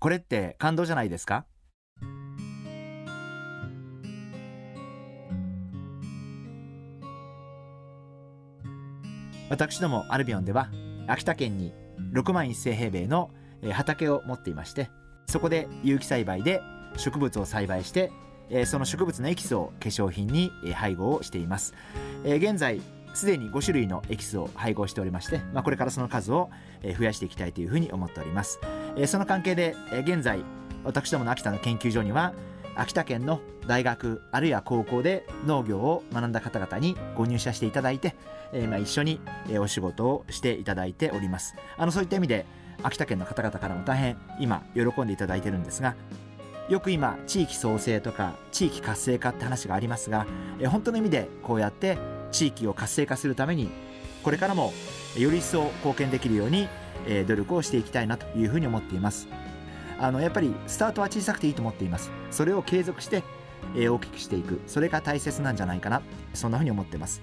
これって感動じゃないですか？私どもアルビオンでは秋田県に6万1000平米の畑を持っていましてそこで有機栽培で植物を栽培してその植物のエキスを化粧品に配合をしています。現在すでに5種類のエキスを配合しておりまして、まあ、これからその数を増やしていきたいというふうに思っております。えその関係でえ現在私どもの秋田の研究所には秋田県の大学あるいは高校で農業を学んだ方々にご入社していただいて、え、まあ一緒にえお仕事をしていただいております。あのそういった意味で秋田県の方々からも大変今喜んでいただいてるんですがよく今地域創生とか地域活性化って話がありますが、え、本当の意味でこうやって地域を活性化するためにこれからもより一層貢献できるように、え、努力をしていきたいなというふうに思っています。あのやっぱりスタートは小さくていいと思っています。それを継続して、え、大きくしていく。それが大切なんじゃないかな。そんなふうに思ってます。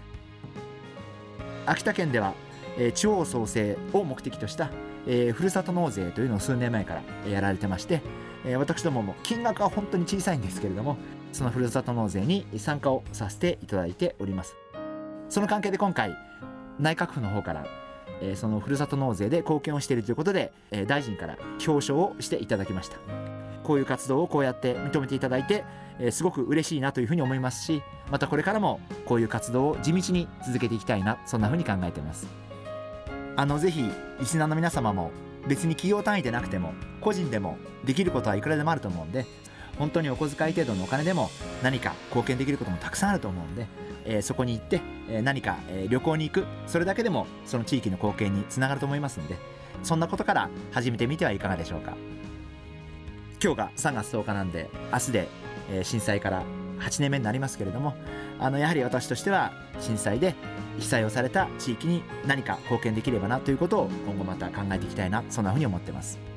秋田県では、え、地方創生を目的とした、え、ふるさと納税というのを数年前からやられてまして、え、私どもも金額は本当に小さいんですけれどもそのふるさと納税に参加をさせていただいております。その関係で今回内閣府の方からえー、そのふるさと納税で貢献をしているということで、えー、大臣から表彰をしていただきました。こういう活動をこうやって認めていただいて、えー、すごく嬉しいなというふうに思いますしまたこれからもこういう活動を地道に続けていきたいなそんなふうに考えています。あのぜひリスナーの皆様も別に企業単位でなくても個人でもできることはいくらでもあると思うんで本当にお小遣い程度のお金でも何か貢献できることもたくさんあると思うんでえー、そこに行って、えー、何か、えー、旅行に行く。それだけでもその地域の貢献につながると思いますのでそんなことから始めてみてはいかがでしょうか。今日が3月10日なんで明日で、えー、震災から8年目になりますけれどもあのやはり私としては震災で被災をされた地域に何か貢献できればなということを今後また考えていきたいなそんなふうに思ってます。